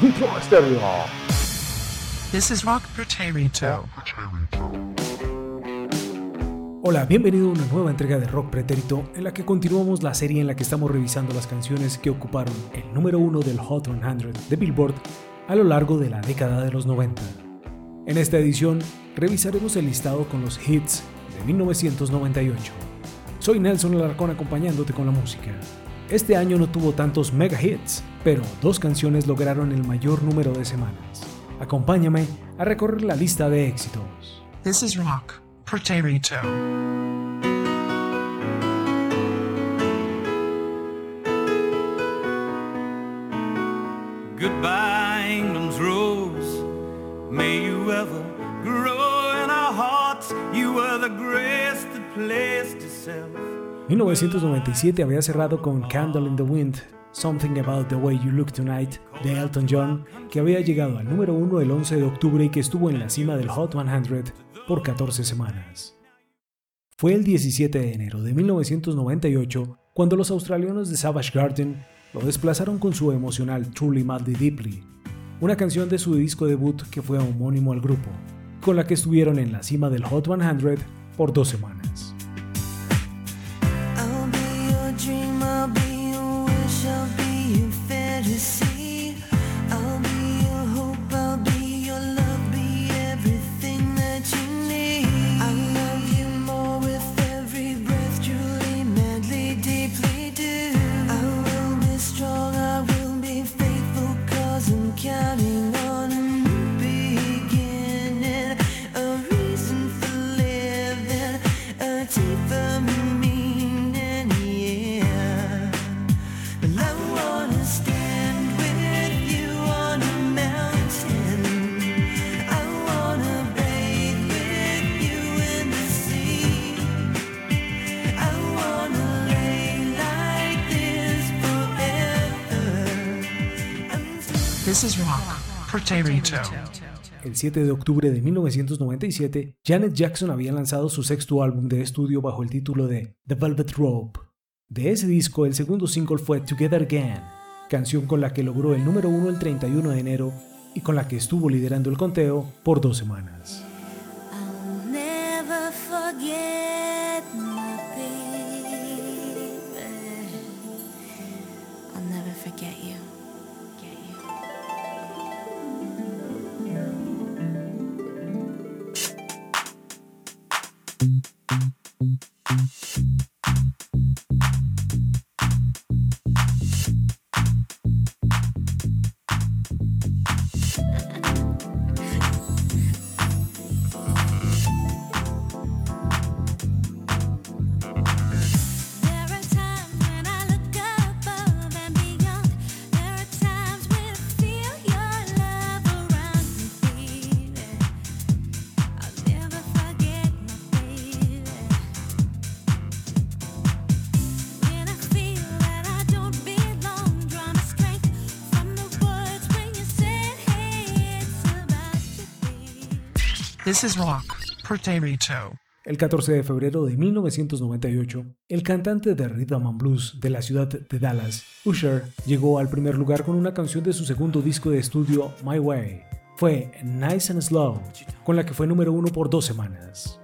Stereo. This is Rock Pretérito. Hola, bienvenido a una nueva entrega de Rock Pretérito en la que continuamos la serie en la que estamos revisando las canciones que ocuparon el número uno del Hot 100 de Billboard a lo largo de la década de los 90. En esta edición revisaremos el listado con los hits de 1998. Soy Nelson Alarcón acompañándote con la música. Este año no tuvo tantos mega hits, pero dos canciones lograron el mayor número de semanas. Acompáñame a recorrer la lista de éxitos. This is Rock Pretérito. Goodbye, England's rose. May you ever grow in our hearts. You were the grace that placed itself. 1997 había cerrado con Candle in the Wind, Something About the Way You Look Tonight de Elton John, que había llegado al número 1 el 11 de octubre y que estuvo en la cima del Hot 100 por 14 semanas. Fue el 17 de enero de 1998 cuando los australianos de Savage Garden lo desplazaron con su emocional Truly Madly Deeply, una canción de su disco debut que fue homónimo al grupo, con la que estuvieron en la cima del Hot 100 por dos semanas. This is Rock Pretérito. El 7 de octubre de 1997, Janet Jackson había lanzado su sexto álbum de estudio bajo el título de The Velvet Rope. De ese disco, el segundo single fue Together Again, canción con la que logró el número uno el 31 de enero y con la que estuvo liderando el conteo por dos semanas. I'll never This is Rock. El 14 de febrero de 1998, el cantante de Rhythm and Blues de la ciudad de Dallas, Usher, llegó al primer lugar con una canción de su segundo disco de estudio, My Way. Fue Nice and Slow, con la que fue número uno por dos semanas.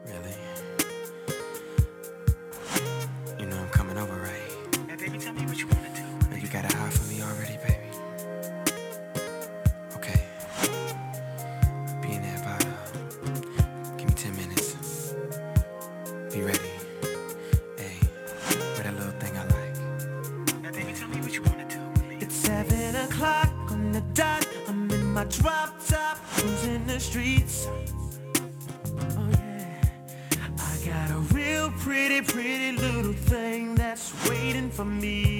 Be ready. Hey, where that little thing I like. Now, baby, tell me what you wanna do. It's seven o'clock on the dot. I'm in my drop top, cruising the streets. Oh yeah, I got a real pretty, pretty little thing that's waiting for me.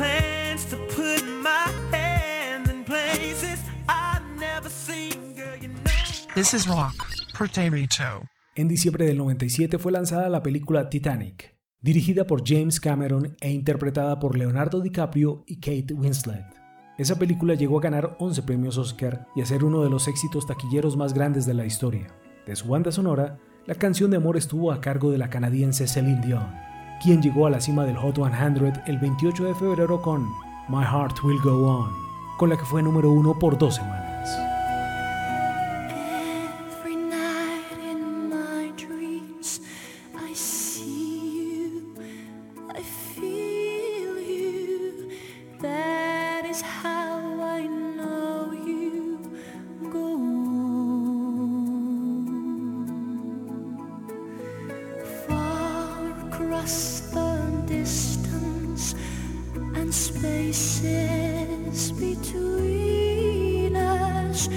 Plans to put my hand in places I've never seen, girl. You know. This is Rock Pretérito. En diciembre del 97 fue lanzada la película Titanic, dirigida por James Cameron e interpretada por Leonardo DiCaprio y Kate Winslet. Esa película llegó a ganar 11 premios Oscar y a ser uno de los éxitos taquilleros más grandes de la historia. de su banda sonora, la canción de amor estuvo a cargo de la canadiense Celine Dion, quien llegó a la cima del Hot 100 el 28 de febrero con My Heart Will Go On, con la que fue número uno por dos semanas. The distance and spaces between us.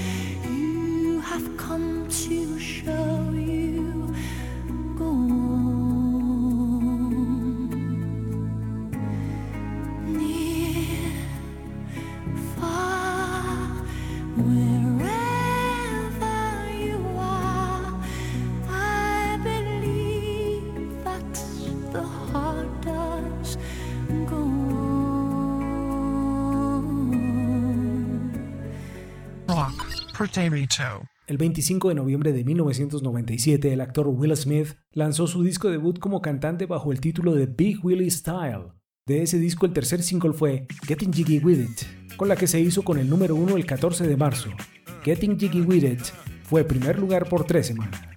El 25 de noviembre de 1997, el actor Will Smith lanzó su disco debut como cantante bajo el título de Big Willie Style. De ese disco, el tercer single fue Getting Jiggy With It, con la que se hizo con el número uno el 14 de marzo. Getting Jiggy With It fue primer lugar por tres semanas.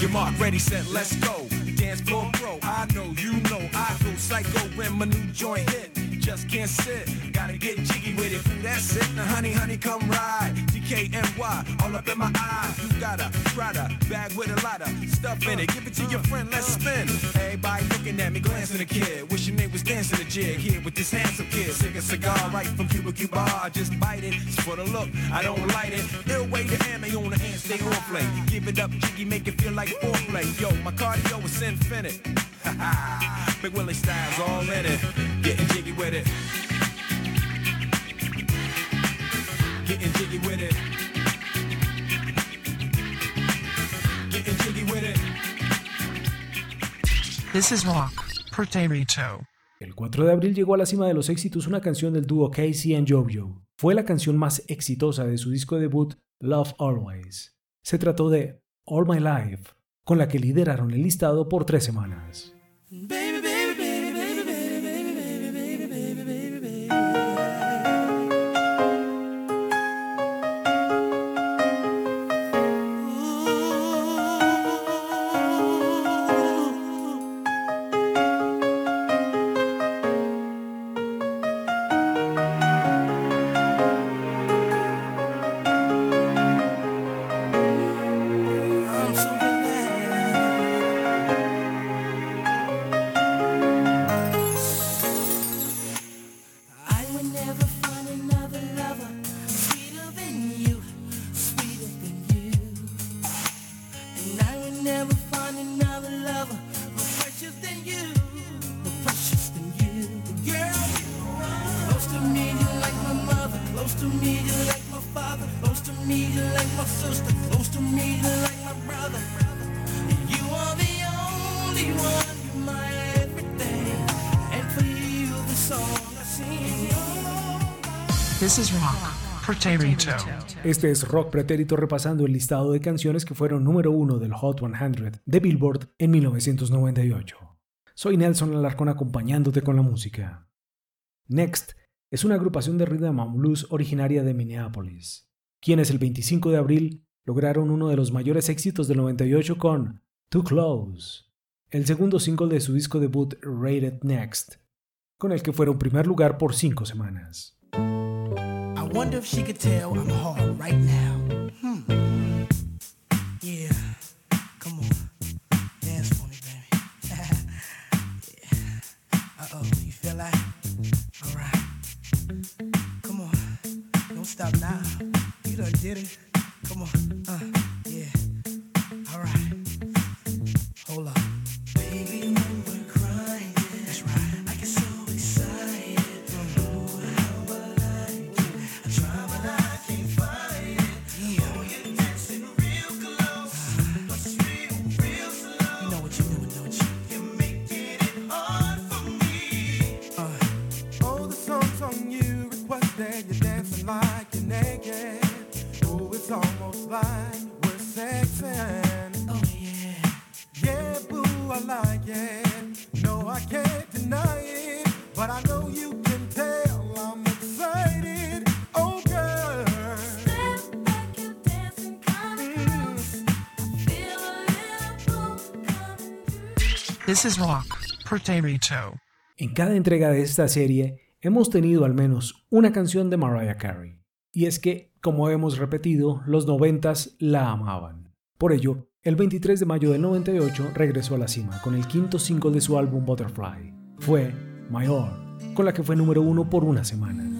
Your mark, ready, set, let's go. Dance floor pro. I know, you know, I go psycho when my new joint hit. Just can't sit, gotta get jiggy with it. That's it. Now, honey, honey, come ride. DKNY, all up in my eye. You got a Prada bag with a lot of stuff in it. Give it to your friend, let's spin. Everybody looking at me, glancing a kid. Wishing they was dancing a jig here with this handsome kid. Sick a cigar right from Cuba Cuba. I just bite it. It's for the look, I don't light it. Ill way to ammo on the hand, stay on play. Give it up, jiggy, make it feel like foreplay. Yo, my cardio is infinite. Big Willie style's all in it. Getting jiggy with it. Getting jiggy with it. Getting jiggy with it. This is Rock. Potato. El 4 de abril llegó a la cima de los éxitos una canción del dúo Casey and JoJo. Fue la canción más exitosa de su disco debut Love Always. Se trató de All My Life, con la que lideraron el listado por tres semanas. Este es Rock Pretérito repasando el listado de canciones que fueron número uno del Hot 100 de Billboard en 1998. Soy Nelson Alarcón acompañándote con la música. Next es una agrupación de rhythm and blues originaria de Minneapolis, quienes el 25 de abril lograron uno de los mayores éxitos del 98 con Too Close, el segundo single de su disco debut Rated Next, con el que fueron primer lugar por cinco semanas. Wonder if she could tell I'm hard right now. Hmm. Yeah. Come on. Dance for me, baby. yeah. Uh oh. You feel like? Alright. Come on. Don't stop now. You done did it. Come on. Uh, This is Rock Potato. En cada entrega de esta serie hemos tenido al menos una canción de Mariah Carey. Y es que, como hemos repetido, los noventas la amaban. Por ello, el 23 de mayo del 98 regresó a la cima con el quinto single de su álbum Butterfly. Fue My All, con la que fue número uno por una semana.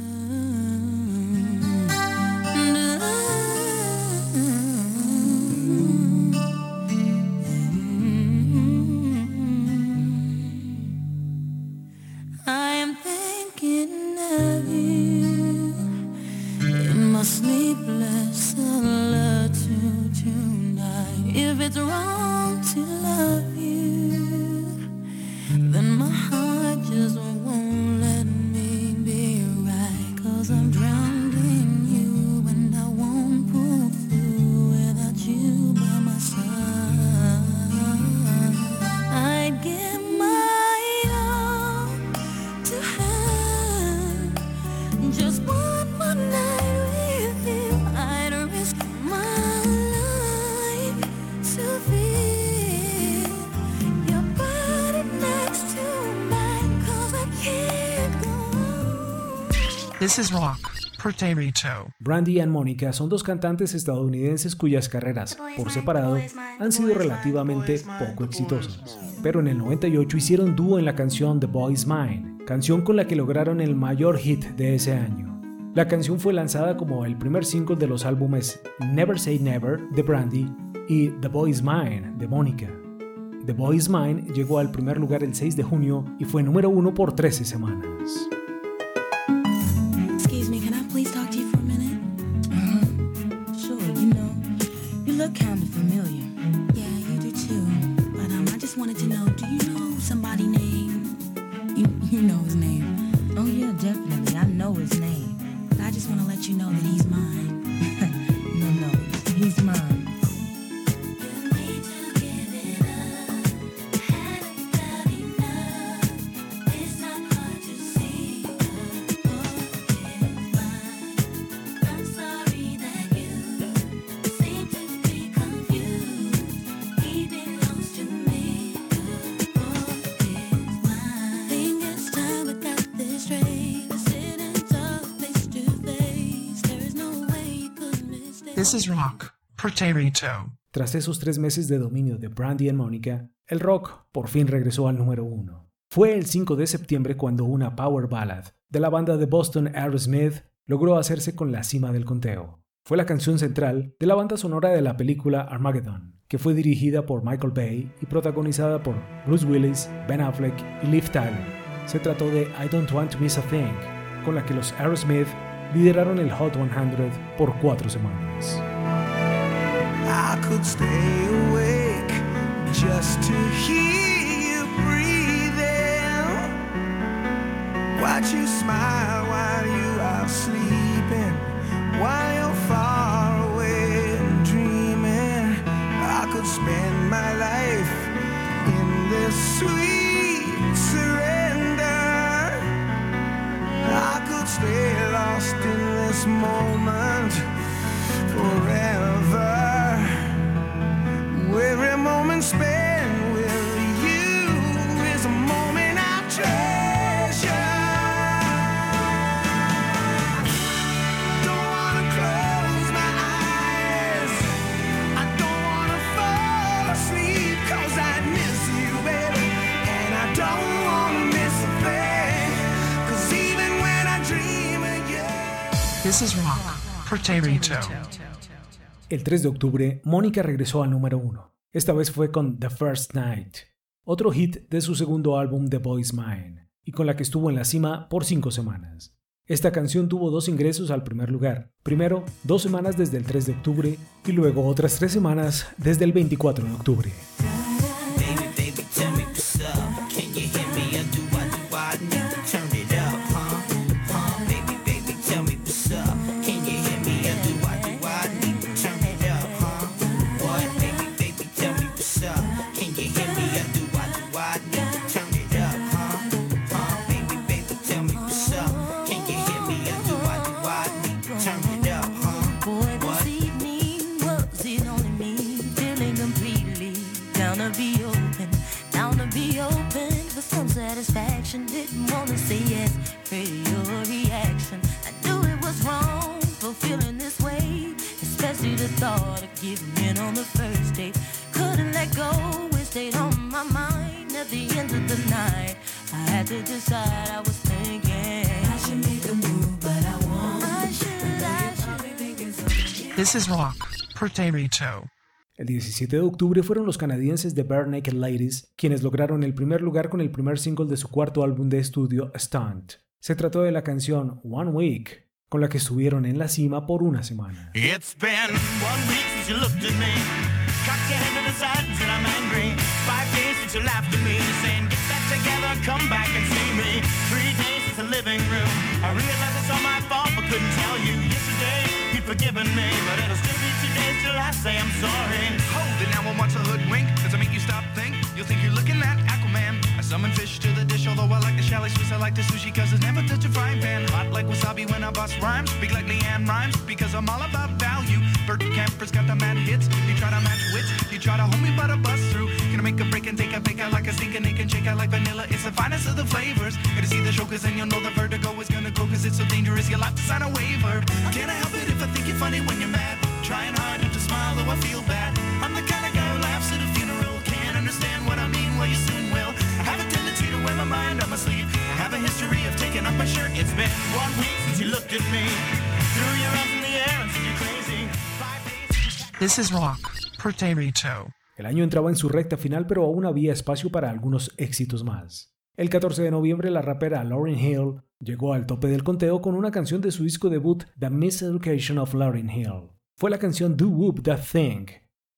This is Rock Potato. Brandy y Mónica son dos cantantes estadounidenses cuyas carreras, por separado, han sido relativamente poco exitosas. Pero en el 98 hicieron dúo en la canción The Boy's Mine, canción con la que lograron el mayor hit de ese año. La canción fue lanzada como el primer single de los álbumes Never Say Never de Brandy y The Boy's Mine de Mónica. The Boy's Mine llegó al primer lugar el 6 de junio y fue número uno por 13 semanas. You This is Rock Potato. Tras esos tres meses de dominio de Brandy y Mónica, el rock por fin regresó al número uno. Fue el 5 de septiembre cuando una power ballad de la banda de Boston Aerosmith logró hacerse con la cima del conteo. Fue la canción central de la banda sonora de la película Armageddon, que fue dirigida por Michael Bay y protagonizada por Bruce Willis, Ben Affleck y Liv Tyler. Se trató de I Don't Want to Miss a Thing, con la que los Aerosmith lideraron el Hot 100 por cuatro semanas. Watch you smile This is Rock Potato. El 3 de octubre, Mónica regresó al número 1. Esta vez fue con The First Night, otro hit de su segundo álbum The Boy's Mine, y con la que estuvo en la cima por cinco semanas. Esta canción tuvo dos ingresos al primer lugar. Primero, dos semanas desde el 3 de octubre y luego otras tres semanas desde el 24 de octubre. End of the night. I had to decide. I was thinking I should make a move, but I won't. I should, I should. This is Rock. El 17 de octubre fueron los canadienses de Bare Naked Ladies quienes lograron el primer lugar con el primer single de su cuarto álbum de estudio, Stunt. Se trató de la canción One Week, con la que estuvieron en la cima por una semana. It's been one week since you looked at me. Cocked your head to the side and said I'm angry. Five days since you laughed at me, together, come back and see me. Three days since the living room. I realized it's all my fault, but couldn't tell you. Yesterday you'd forgiven me, but it'll still be two days till I say I'm sorry. Hold it now and watch a hoodwink. Does it make you stop think? You'll think you're looking at Aquaman. I summon fish to the dish, although I like the chalet Swiss. I like the sushi cause it's never touch a frying pan. Hot like wasabi when I bust rhymes. Speak like Leanne rhymes because I'm all about value. Bert Camper's got the mad hits. You try to match wits. You try to hold me but I bust through. Gonna make a break and take a fake out like a stinking and can shake out like vanilla. It's the finest of the flavors. Gotta see the show cause then you'll know the vertigo is gonna go cause it's so dangerous. You'll have to sign a waiver. Can't I help it if I think you're funny when you're mad? Trying hard not to smile though I feel bad. I'm the kind of guy who laughs at a funeral. Can't understand what I mean, well you soon will. I have a tendency to wear my mind on my sleeve. I have a history of taking off my shirt. It's been one week since you looked at me. This is Rock. Potato. El año entraba en su recta final, pero aún había espacio para algunos éxitos más. El 14 de noviembre, la rapera Lauryn Hill llegó al tope del conteo con una canción de su disco debut, The Miseducation of Lauryn Hill. Fue la canción Do Whoop That Thing,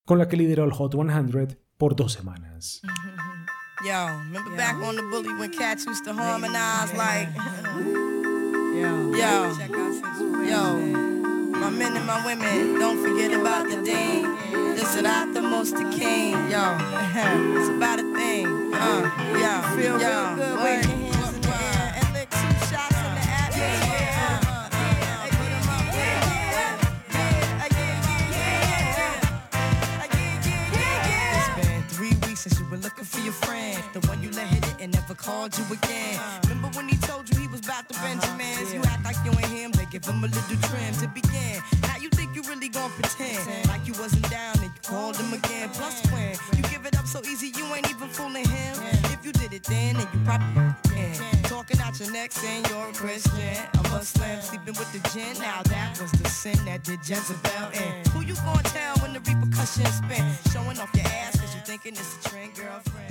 con la que lideró el Hot 100 por dos semanas. Yo, remember back on the bully when cats used to harmonize like, yo, yo, my men and my women, don't forget about the dean. This is not the most the king, yo. It's about a thing, uh, yo, feel yo, real good.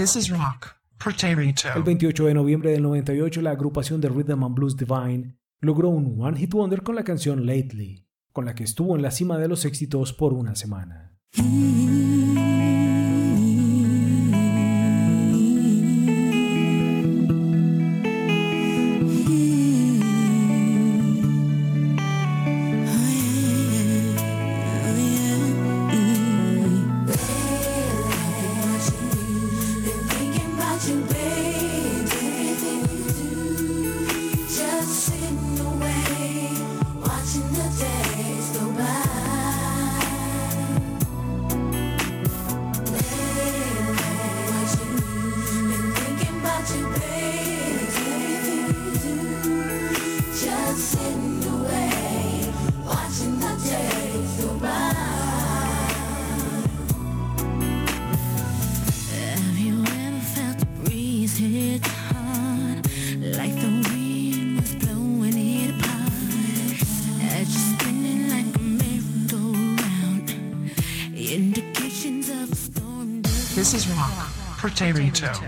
This is Rock. El Potato. 28 de noviembre del 98, la agrupación de Rhythm and Blues Divine logró un One Hit Wonder con la canción Lately, con la que estuvo en la cima de los éxitos por una semana. Potato.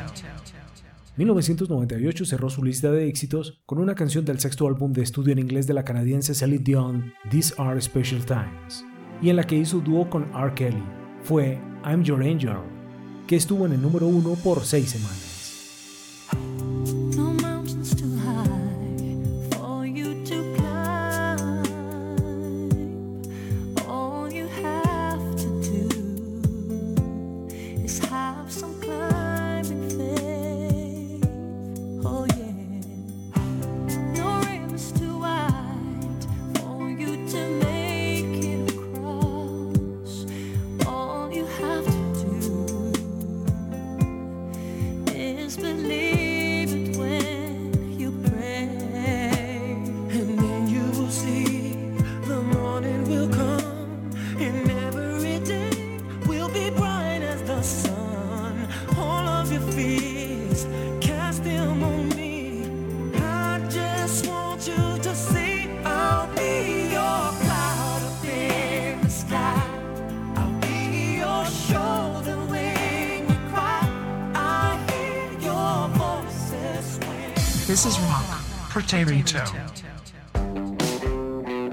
1998 cerró su lista de éxitos con una canción del sexto álbum de estudio en inglés de la canadiense Celine Dion, These Are Special Times, y en la que hizo dúo con R. Kelly. Fue I'm Your Angel, que estuvo en el número uno por seis semanas.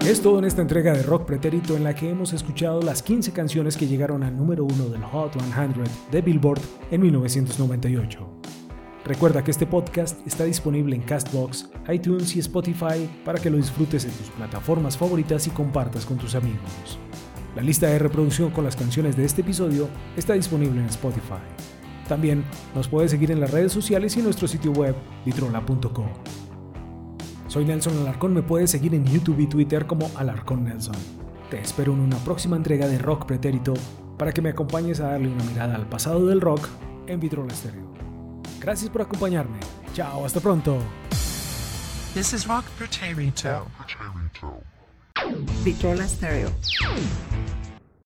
Es todo en esta entrega de Rock Pretérito en la que hemos escuchado las 15 canciones que llegaron al número 1 del Hot 100 de Billboard en 1998. Recuerda que este podcast está disponible en Castbox, iTunes y Spotify para que lo disfrutes en tus plataformas favoritas y compartas con tus amigos. La lista de reproducción con las canciones de este episodio está disponible en Spotify. También nos puedes seguir en las redes sociales y en nuestro sitio web vitrola.com. Soy Nelson Alarcón, me puedes seguir en YouTube y Twitter como Alarcón Nelson. Te espero en una próxima entrega de Rock Pretérito para que me acompañes a darle una mirada al pasado del rock en Vitrola Stereo. Gracias por acompañarme. Chao, hasta pronto. This is rock. Pretérito. Vitrola Stereo.